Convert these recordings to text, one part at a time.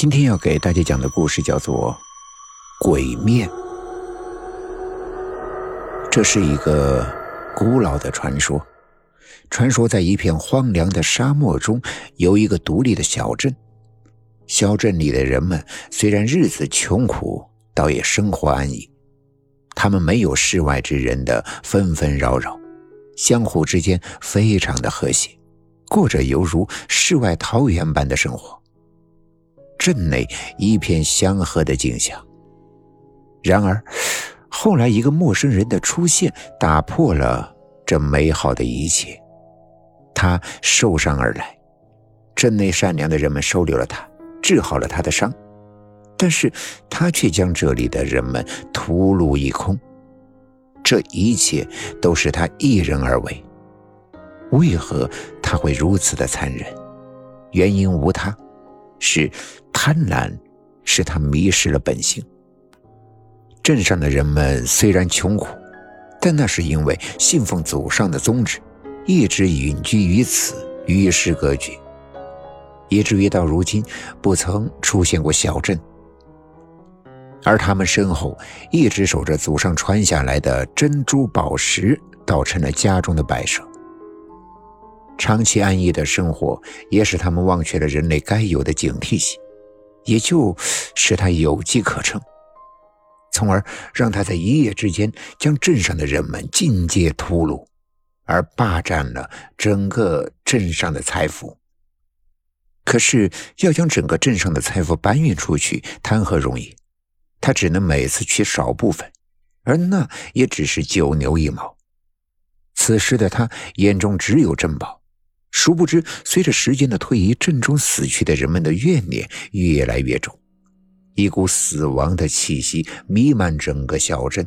今天要给大家讲的故事叫做《鬼面》。这是一个古老的传说。传说在一片荒凉的沙漠中，有一个独立的小镇。小镇里的人们虽然日子穷苦，倒也生活安逸。他们没有世外之人的纷纷扰扰，相互之间非常的和谐，过着犹如世外桃源般的生活。镇内一片祥和的景象。然而，后来一个陌生人的出现，打破了这美好的一切。他受伤而来，镇内善良的人们收留了他，治好了他的伤，但是他却将这里的人们屠戮一空。这一切都是他一人而为。为何他会如此的残忍？原因无他，是贪婪，使他迷失了本性。镇上的人们虽然穷苦，但那是因为信奉祖上的宗旨。一直隐居于此，与世隔绝，以至于到如今不曾出现过小镇。而他们身后一直守着祖上传下来的珍珠宝石，倒成了家中的摆设。长期安逸的生活，也使他们忘却了人类该有的警惕性，也就使他有机可乘，从而让他在一夜之间将镇上的人们尽皆屠戮。而霸占了整个镇上的财富。可是要将整个镇上的财富搬运出去，谈何容易？他只能每次取少部分，而那也只是九牛一毛。此时的他眼中只有珍宝，殊不知，随着时间的推移，镇中死去的人们的怨念越来越重，一股死亡的气息弥漫整个小镇。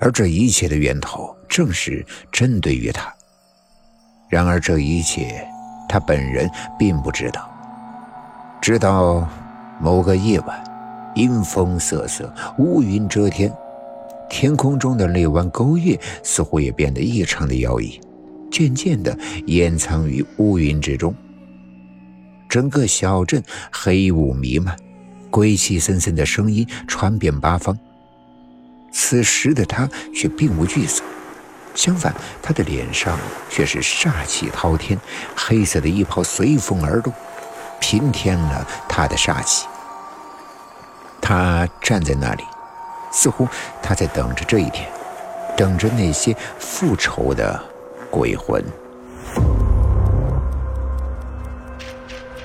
而这一切的源头正是针对于他。然而这一切，他本人并不知道。直到某个夜晚，阴风瑟瑟，乌云遮天，天空中的那弯钩月似乎也变得异常的妖异，渐渐地掩藏于乌云之中。整个小镇黑雾弥漫，鬼气森森的声音传遍八方。此时的他却并无惧色，相反，他的脸上却是煞气滔天，黑色的衣袍随风而动，平添了他的煞气。他站在那里，似乎他在等着这一天，等着那些复仇的鬼魂。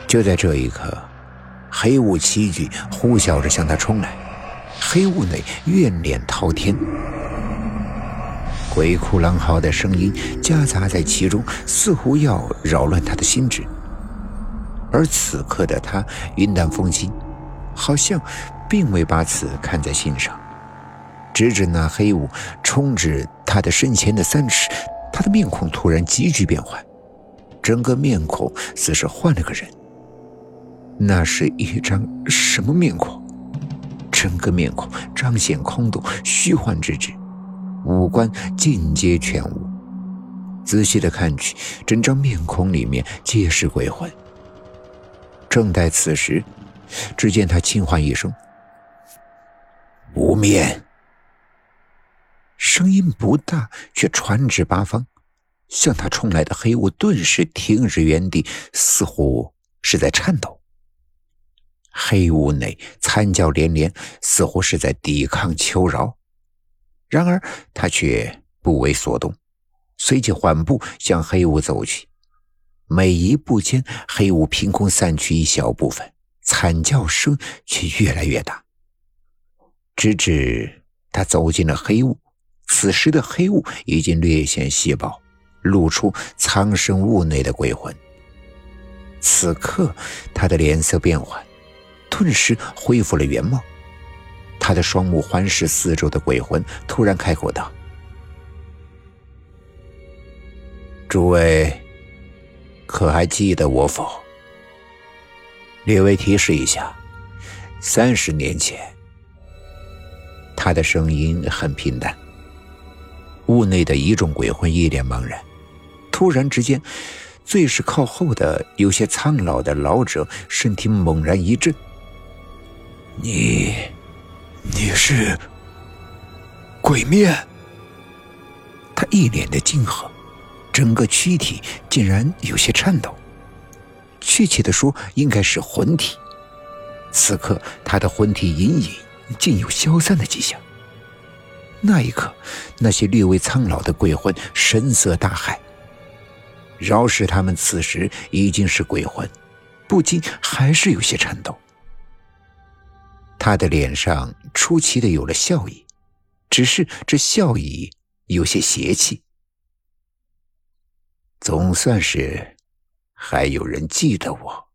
就在这一刻，黑雾齐聚，呼啸着向他冲来。黑雾内怨念滔天，鬼哭狼嚎的声音夹杂在其中，似乎要扰乱他的心智。而此刻的他云淡风轻，好像并未把此看在心上。直至那黑雾冲至他的身前的三尺，他的面孔突然急剧变换，整个面孔似是换了个人。那是一张什么面孔？整个面孔彰显空洞、虚幻之至，五官尽皆全无。仔细的看去，整张面孔里面皆是鬼魂。正待此时，只见他轻唤一声：“无面。”声音不大，却传至八方。向他冲来的黑雾顿时停止原地，似乎是在颤抖。黑雾内惨叫连连，似乎是在抵抗求饶。然而他却不为所动，随即缓步向黑雾走去。每一步间，黑雾凭空散去一小部分，惨叫声却越来越大。直至他走进了黑雾，此时的黑雾已经略显稀薄，露出苍生雾内的鬼魂。此刻，他的脸色变幻。顿时恢复了原貌，他的双目环视四周的鬼魂，突然开口道：“诸位，可还记得我否？略微提示一下，三十年前。”他的声音很平淡。屋内的一众鬼魂一脸茫然，突然之间，最是靠后的有些苍老的老者身体猛然一震。你，你是鬼面？他一脸的惊愕，整个躯体竟然有些颤抖。确切的说，应该是魂体。此刻，他的魂体隐隐竟有消散的迹象。那一刻，那些略微苍老的鬼魂神色大骇。饶是他们此时已经是鬼魂，不禁还是有些颤抖。他的脸上出奇的有了笑意，只是这笑意有些邪气。总算是还有人记得我。